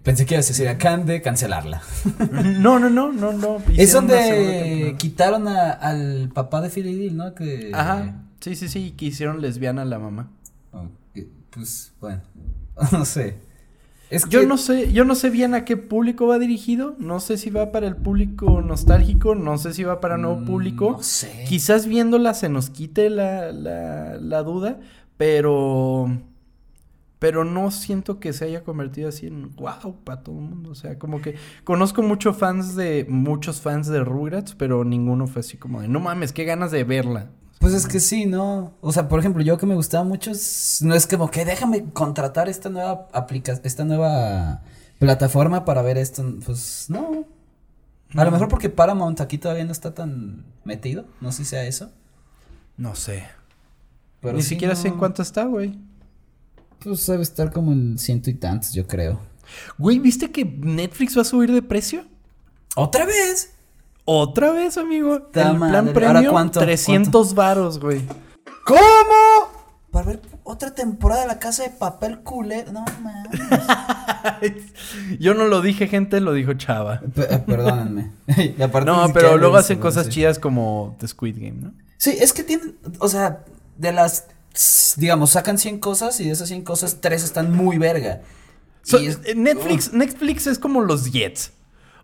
Pensé que ibas a decir, acaban de cancelarla. [laughs] No, no, no, no, no. Es donde quitaron a- al papá de Deal, ¿no? Que. Ajá. Sí, sí, sí, que hicieron lesbiana a la mamá. Ok, Pues, bueno. [laughs] no sé. Es Yo no sé, yo no sé bien a qué público va dirigido. No sé si va para el público nostálgico, no sé si va para nuevo Mm, público. No sé. Quizás viéndola se nos quite la, la, la duda, pero. Pero no siento que se haya convertido así en wow para todo el mundo. O sea, como que conozco muchos fans de. muchos fans de Rugrats, pero ninguno fue así como de no mames, qué ganas de verla. Pues es que sí, ¿no? O sea, por ejemplo, yo que me gustaba mucho, es- no es como que déjame contratar esta nueva aplicación, esta nueva plataforma para ver esto. Pues no. A lo mejor porque Paramount aquí todavía no está tan metido, no sé si sea eso. No sé. Pero Ni sí, siquiera sé en cuánto está, güey. Pues debe estar como en ciento y tantos, yo creo. Güey, ¿viste que Netflix va a subir de precio? ¿Otra vez? Otra vez, amigo. El plan premium, ¿Ahora cuánto? 300 varos, güey. ¿Cómo? Para ver otra temporada de la casa de papel culero. No mames. [laughs] Yo no lo dije, gente, lo dijo Chava. P- eh, Perdónenme. [laughs] Y aparte ni No, pero luego hacen cosas chidas como The Squid Game, ¿no? Sí, es que tienen, o sea, de las, digamos, sacan 100 cosas y de esas 100 cosas, 3 están muy verga. So- es- Netflix, Netflix es como los Jets.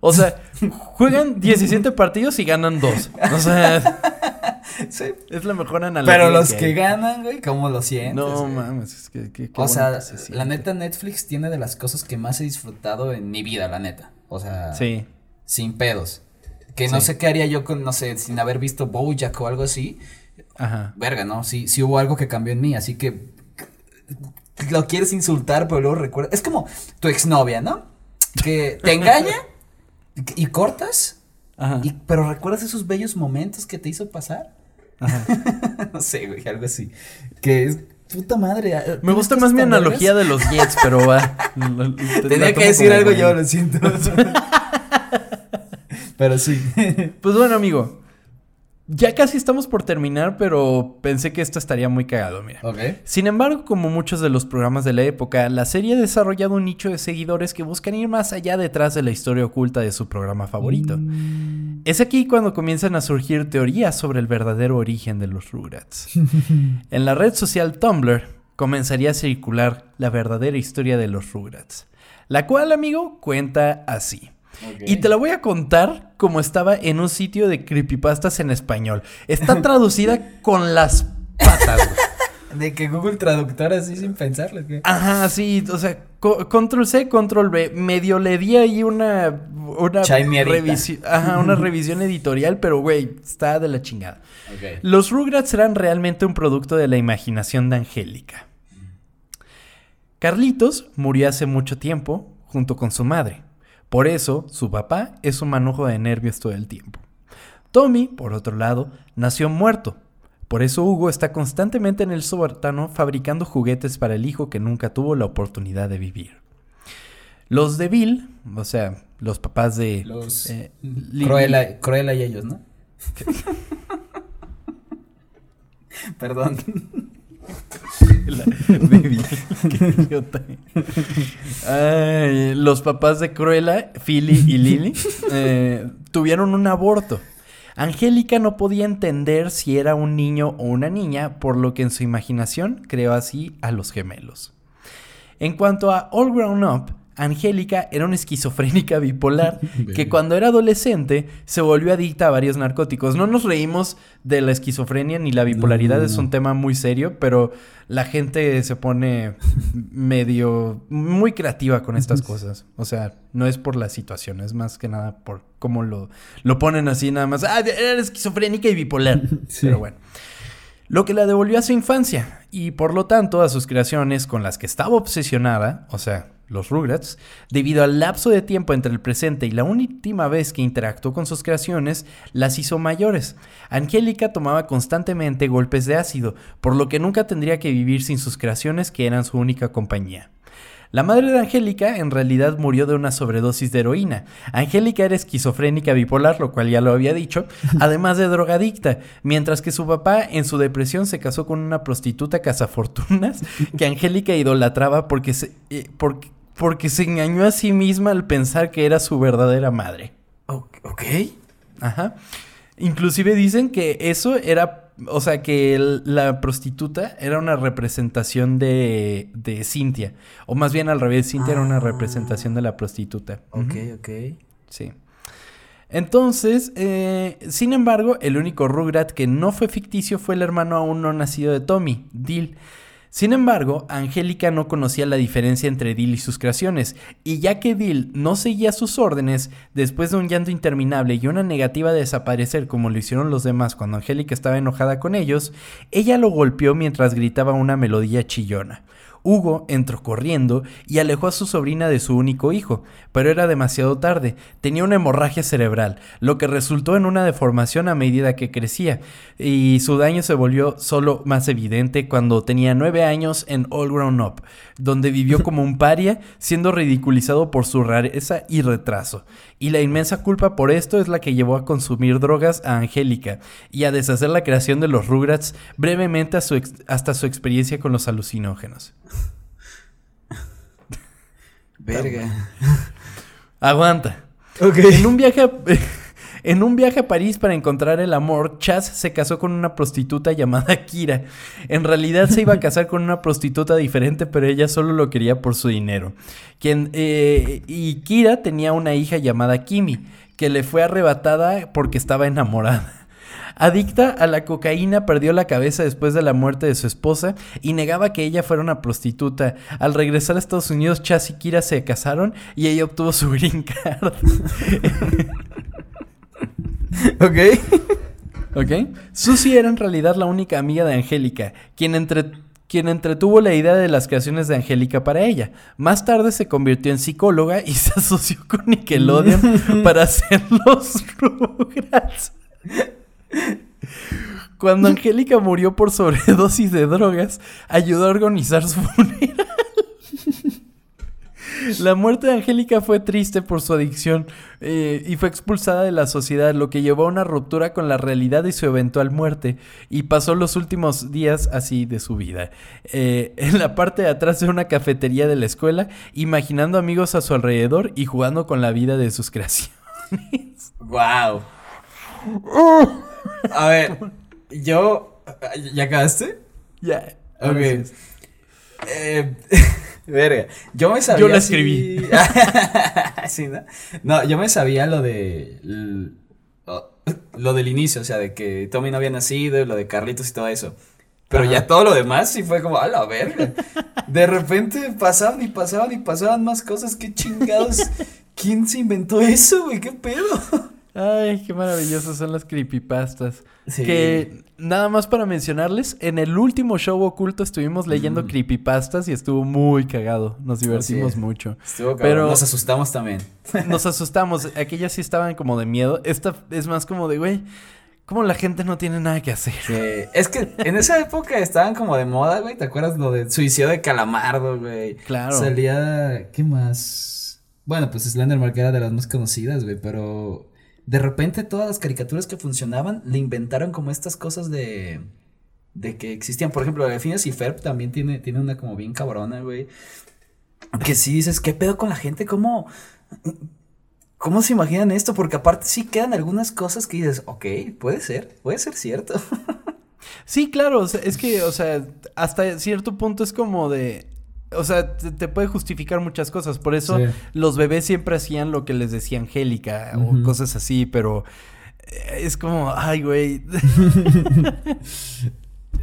O sea, [laughs] juegan 17 partidos y ganan 2. O sea, [laughs] Sí. es la mejor analogía. Pero los que ganan, güey, ¿cómo lo sientes? No güey? mames, es que, O sea, se la neta, Netflix tiene de las cosas que más he disfrutado en mi vida, la neta. O sea, Sí. sin pedos. Que no sé qué haría yo con, no sé, sin haber visto Bojack o algo así. Ajá. Verga, ¿no? Sí, sí hubo algo que cambió en mí, así que lo quieres insultar, pero luego recuerda. Es como tu exnovia, ¿no? Que te engaña y cortas, Ajá. y, pero recuerdas esos bellos momentos que te hizo pasar. Ajá. [laughs] no sé, güey, algo así. Que es puta madre. eh, Me gusta más mi analogía de los Jets, pero va. [laughs] Tenía que decir algo yo, lo siento. [laughs] pero sí. Pues bueno, amigo. Ya casi estamos por terminar, pero pensé que esto estaría muy cagado, mira. Sin embargo, como muchos de los programas de la época, la serie ha desarrollado un nicho de seguidores que buscan ir más allá detrás de la historia oculta de su programa favorito. Mm. Es aquí cuando comienzan a surgir teorías sobre el verdadero origen de los Rugrats. [laughs] en la red social Tumblr comenzaría a circular la verdadera historia de los Rugrats, la cual, amigo, cuenta así. Y te la voy a contar como estaba en un sitio de creepypastas en español. Está [laughs] traducida con las patas. De que Google Traductor así sin pensarlo. ¿qué? Ajá, sí, o sea, co- control C, control V. Medio le di ahí una, una revisión, ajá, una [laughs] revisión editorial, pero güey, está de la chingada. Los Rugrats eran realmente un producto de la imaginación de Angélica. Carlitos murió hace mucho tiempo junto con su madre. Por eso, su papá es un manojo de nervios todo el tiempo. Tommy, por otro lado, nació muerto. Por eso Hugo está constantemente en el sótano fabricando juguetes para el hijo que nunca tuvo la oportunidad de vivir. Los de Bill, o sea, los papás de... Los eh, Cruella y ellos, ¿no? [laughs] Perdón. Los papás de Cruella, Philly y Lily, eh, tuvieron un aborto. Angélica no podía entender si era un niño o una niña, por lo que en su imaginación creó así a los gemelos. En cuanto a All Grown Up, Angélica era una esquizofrénica bipolar [laughs] que cuando era adolescente se volvió adicta a varios narcóticos. No nos reímos de la esquizofrenia ni la bipolaridad, no, es no. un tema muy serio, pero la gente se pone medio muy creativa con estas [laughs] cosas. O sea, no es por la situación, es más que nada por cómo lo, lo ponen así nada más. Ah, era esquizofrénica y bipolar. [laughs] Sí. Pero bueno. Lo que la devolvió a su infancia y por lo tanto a sus creaciones con las que estaba obsesionada, o sea, los Rugrats, debido al lapso de tiempo entre el presente y la última vez que interactuó con sus creaciones, las hizo mayores. Angélica tomaba constantemente golpes de ácido, por lo que nunca tendría que vivir sin sus creaciones que eran su única compañía. La madre de Angélica en realidad murió de una sobredosis de heroína. Angélica era esquizofrénica bipolar, lo cual ya lo había dicho, [laughs] además de drogadicta, mientras que su papá en su depresión se casó con una prostituta cazafortunas [laughs] que Angélica idolatraba porque se, eh, porque, porque se engañó a sí misma al pensar que era su verdadera madre. Ok. Ajá. Inclusive dicen que eso era, o sea, que el- la prostituta era una representación de, de Cintia. O más bien al revés, Cintia era una Ah. representación de la prostituta. Ok, ok. Sí. Entonces, eh, sin embargo, el único Rugrat que no fue ficticio fue el hermano aún no nacido de Tommy, Dill. Sin embargo, Angélica no conocía la diferencia entre Dill y sus creaciones, y ya que Dill no seguía sus órdenes, después de un llanto interminable y una negativa de desaparecer como lo hicieron los demás cuando Angélica estaba enojada con ellos, ella lo golpeó mientras gritaba una melodía chillona. Hugo entró corriendo y alejó a su sobrina de su único hijo, pero era demasiado tarde. Tenía una hemorragia cerebral, lo que resultó en una deformación a medida que crecía, y su daño se volvió solo más evidente cuando tenía nueve años en All Grown Up, donde vivió como un paria, siendo ridiculizado por su rareza y retraso. Y la inmensa culpa por esto es la que llevó a consumir drogas a Angélica y a deshacer la creación de los Rugrats brevemente a su ex- hasta su experiencia con los alucinógenos. Verga. Aguanta. En un viaje a, [laughs] en un viaje a París para encontrar el amor, Chaz se casó con una prostituta llamada Kira. En realidad se iba a casar con una prostituta diferente, pero ella solo lo quería por su dinero. Eh, y Kira tenía una hija llamada Kimi, que le fue arrebatada porque estaba enamorada. Adicta a la cocaína, perdió la cabeza después de la muerte de su esposa y negaba que ella fuera una prostituta. Al regresar a Estados Unidos, Chaz y Kira se casaron y ella obtuvo su green card. [laughs] [laughs] Ok. ¿Ok? Susie era en realidad la única amiga de Angélica, quien, entre- quien entretuvo la idea de las creaciones de Angélica para ella. Más tarde se convirtió en psicóloga y [laughs] se asoció con Nickelodeon [laughs] para hacer los Rugrats. Cuando Angélica murió por sobredosis de drogas, ayudó a organizar su funeral. [laughs] La muerte de Angélica fue triste por su adicción eh, y fue expulsada de la sociedad, lo que llevó a una ruptura con la realidad y su eventual muerte. Y pasó los últimos días así de su vida. Eh, [laughs] en la parte de atrás de una cafetería de la escuela, imaginando amigos a su alrededor y jugando con la vida de sus creaciones. [laughs] ¡Wow! A ver, yo. ¿Ya acabaste? Ya. Ok. Eh, [laughs] verga. Yo me sabía. Yo la escribí. [laughs] sí, ¿no? No, yo me sabía lo de. Lo del inicio, o sea, de que Tommy no había nacido, lo de Carlitos y todo eso. Pero ya todo lo demás sí fue como, a la verga. De repente pasaban y pasaban y pasaban más cosas. Qué chingados. ¿Quién se inventó eso, güey? ¿Qué pedo? Ay, qué maravillosas son las creepypastas. Que nada más para mencionarles, en el último show oculto estuvimos leyendo creepypastas y estuvo muy cagado. Nos divertimos mucho. Estuvo cagado. Pero nos asustamos también. [laughs] Nos asustamos. Aquellas sí estaban como de miedo. Esta es más como de, güey. Como la gente no tiene nada que hacer. Es que en esa época estaban como de moda, güey. ¿Te acuerdas lo de suicidio de Calamardo, güey? Claro. Salía. ¿Qué más? Bueno, pues Slenderman que era de las más conocidas, güey, pero de repente todas las caricaturas que funcionaban le inventaron como estas cosas de de que existían, por ejemplo, Phineas y Ferb también tiene tiene una como bien cabrona, güey. Que sí dices, ¿qué pedo con la gente? ¿Cómo ¿Cómo se imaginan esto? Porque aparte sí quedan algunas cosas que dices, ok, puede ser, puede ser cierto. [laughs] Sí, claro, es que, o sea, hasta cierto punto es como de, o sea, te, puede justificar muchas cosas. Por eso los bebés siempre hacían lo que les decía Angélica o cosas así, pero eh, es como, ay, güey.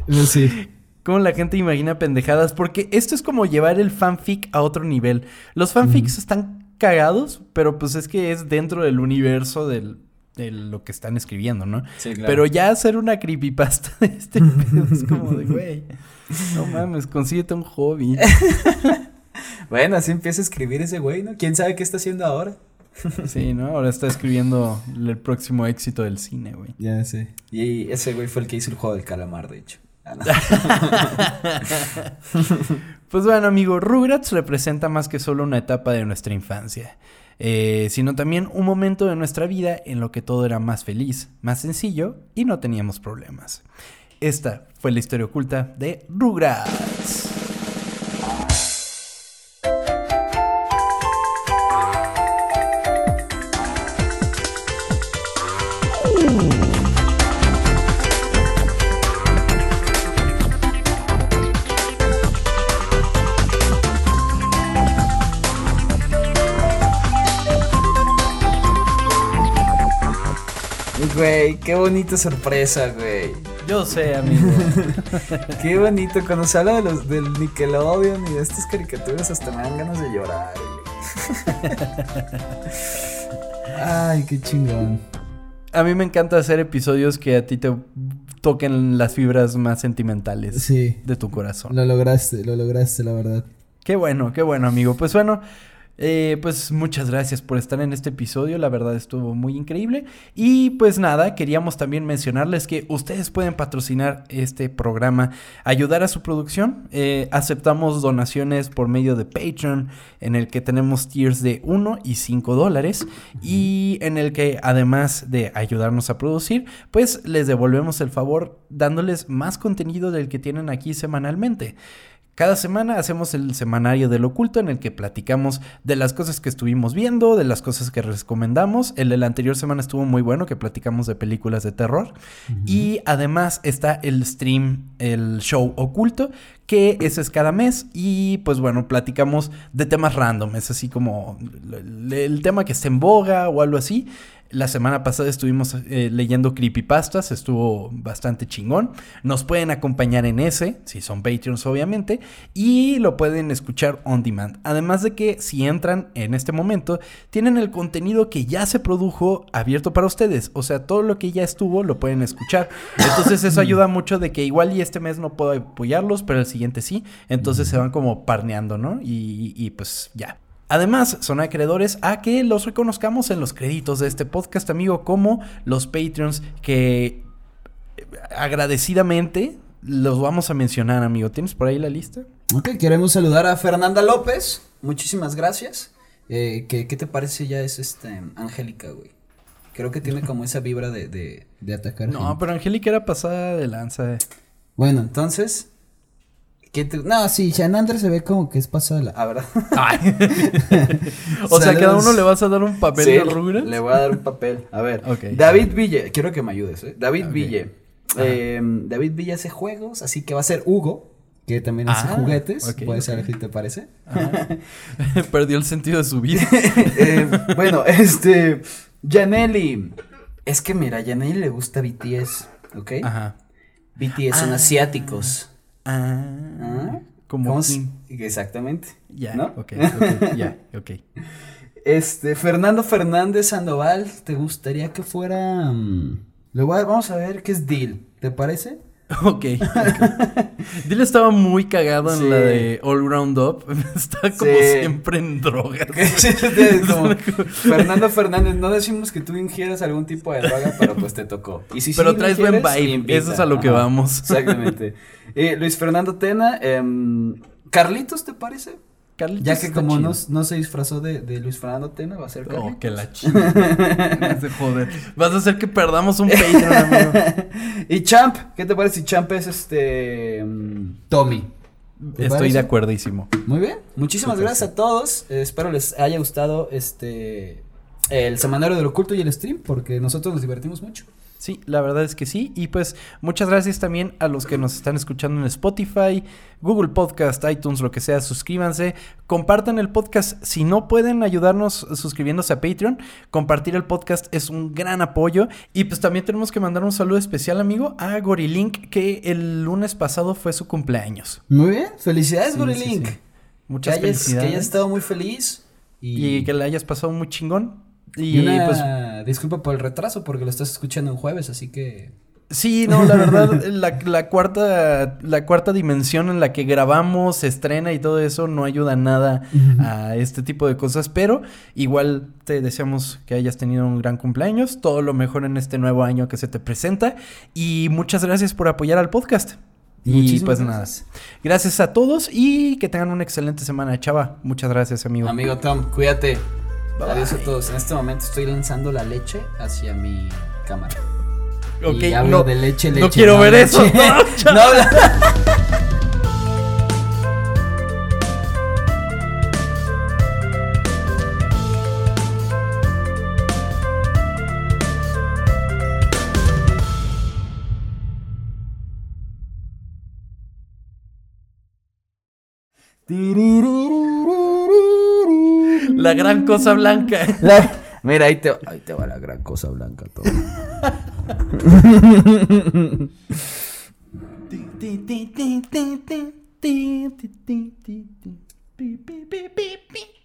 [laughs] sí. Cómo la gente imagina pendejadas, porque esto es como llevar el fanfic a otro nivel. Los fanfics están cagados, pero pues es que es dentro del universo del, de lo que están escribiendo, ¿no? Sí, claro. Pero ya hacer una creepypasta de este [laughs] pedo es como de, güey. No mames, consíguete un hobby. [laughs] bueno, así empieza a escribir ese güey, ¿no? ¿Quién sabe qué está haciendo ahora? [laughs] sí, ¿no? Ahora está escribiendo el próximo éxito del cine, güey. Ya sé. Y ese güey fue el que hizo el juego del calamar, de hecho. Ah, pues bueno, amigo, Rugrats representa más que solo una etapa de nuestra infancia. Eh, sino también un momento de nuestra vida en lo que todo era más feliz, más sencillo y no teníamos problemas. Esta fue la historia oculta de Rugrats. Güey, qué bonita sorpresa, güey. Yo sé, amigo. [laughs] Qué bonito. Cuando se habla de los, del Nickelodeon y de estas caricaturas, hasta me dan ganas de llorar. [laughs] Ay, qué chingón. A mí me encanta hacer episodios que a ti te toquen las fibras más sentimentales de tu corazón. Lo lograste, lo lograste, la verdad. Qué bueno, qué bueno, amigo. Pues bueno, eh, pues muchas gracias por estar en este episodio, la verdad estuvo muy increíble. Y pues nada, queríamos también mencionarles que ustedes pueden patrocinar este programa, ayudar a su producción. Eh, aceptamos donaciones por medio de Patreon, en el que tenemos tiers de 1 y 5 dólares. Y en el que además de ayudarnos a producir, pues les devolvemos el favor dándoles más contenido del que tienen aquí semanalmente. Cada semana hacemos el semanario del oculto en el que platicamos de las cosas que estuvimos viendo, de las cosas que recomendamos. El de la anterior semana estuvo muy bueno, que platicamos de películas de terror. Y además está el stream, el show oculto, que ese es cada mes. Y pues bueno, platicamos de temas random, es así como el tema que está en boga o algo así. La semana pasada estuvimos eh, leyendo creepypastas, estuvo bastante chingón. Nos pueden acompañar en ese, si son Patreons obviamente, y lo pueden escuchar on demand. Además de que si entran en este momento, tienen el contenido que ya se produjo abierto para ustedes. O sea, todo lo que ya estuvo lo pueden escuchar. Entonces eso ayuda mucho de que igual y este mes no puedo apoyarlos, pero el siguiente sí. Entonces se van como parneando, ¿no? Y, y pues ya. Además, son acreedores a que los reconozcamos en los créditos de este podcast, amigo, como los Patreons que eh, agradecidamente los vamos a mencionar, amigo. ¿Tienes por ahí la lista? Ok, queremos saludar a Fernanda López. Muchísimas gracias. Eh, ¿qué, ¿Qué te parece ya es este Angélica, güey? Creo que tiene como esa vibra de, de, de atacar. No, gente. pero Angélica era pasada de lanza. eh. Bueno, entonces. ¿Qué te- No, sí, Shanandra se ve como que es pasada la. Ah, ¿verdad? [laughs] o sea, cada uno le vas a dar un papel Sí, de Rugrats. Le voy a dar un papel. A ver. Ok. David Ville. Quiero que me ayudes, ¿eh? David Ok. Ville. Eh, David Ville hace juegos, así que va a ser Hugo, que también hace Ah, juguetes. ok, Puede ser si te parece. [laughs] Perdió el sentido de su vida. [laughs] Eh, bueno, este. Janelli. Es que mira, a Janelli le gusta BTS, ¿ok? Ajá. BTS son Ah. asiáticos. Ah. ¿Ah? Como ¿Cómo Kim. se- Exactamente. Ya, ¿No? ok, [laughs] ok, ya, ok. Este, Fernando Fernández Sandoval, ¿te gustaría que fuera. mm, le voy a- vamos a ver qué es Deal, ¿te parece? [laughs] Ok. ok. Dile estaba muy cagado en Sí. la de All Round Up. [laughs] Está como Sí. siempre en drogas. [laughs] Como, Fernando Fernández, no decimos que tú ingieras algún tipo de droga, pero pues te tocó. Y si sí Pero traes buen vibe, invita. eso es a lo que vamos. Exactamente. Eh, Luis Fernando Tena, em, Carlitos, ¿te parece? Carlitos Ya que como no, no se disfrazó de, de Luis Fernando Tena, va a ser Carlitos. Oh, que la [laughs] chingada. Joder. Vas a hacer que perdamos un Patreon, amigo. [laughs] y Champ, ¿qué te parece si Champ es este mm, Tommy? ¿Te Estoy parece? de acuerdísimo. Muy bien, muchísimas gracias a todos. Eh, espero les haya gustado este el semanario del oculto y el stream porque nosotros nos divertimos mucho. Sí, la verdad es que sí. Y pues muchas gracias también a los que nos están escuchando en Spotify, Google Podcast, iTunes, lo que sea. Suscríbanse, compartan el podcast. Si no pueden ayudarnos suscribiéndose a Patreon, compartir el podcast es un gran apoyo. Y pues también tenemos que mandar un saludo especial, amigo, a Gorilink, que el lunes pasado fue su cumpleaños. Muy bien, felicidades Sí, Gorilink. sí, sí. Que, Muchas hayas, que felicidades. hayas estado muy feliz y, Y que le hayas pasado muy chingón. Y Y, una pues disculpa por el retraso porque lo estás escuchando en jueves, así que Sí, no, la verdad, [laughs] la, la cuarta, la cuarta dimensión en la que grabamos, se estrena y todo eso no ayuda nada a este tipo de cosas, pero igual te deseamos que hayas tenido un gran cumpleaños, todo lo mejor en este nuevo año que se te presenta y muchas gracias por apoyar al podcast. Y pues gracias. nada, gracias a todos y que tengan una excelente semana, chava. Muchas gracias, amigo. amigo Tom, cuídate. Bye, Adiós a todos. En este momento estoy lanzando la leche hacia mi cámara. Ok, y hablo no, de leche, leche. no quiero ver eso. [laughs] No. No, la- La gran cosa blanca. La- [laughs] Mira, ahí te, ahí te va la gran cosa blanca todo. [laughs] [laughs]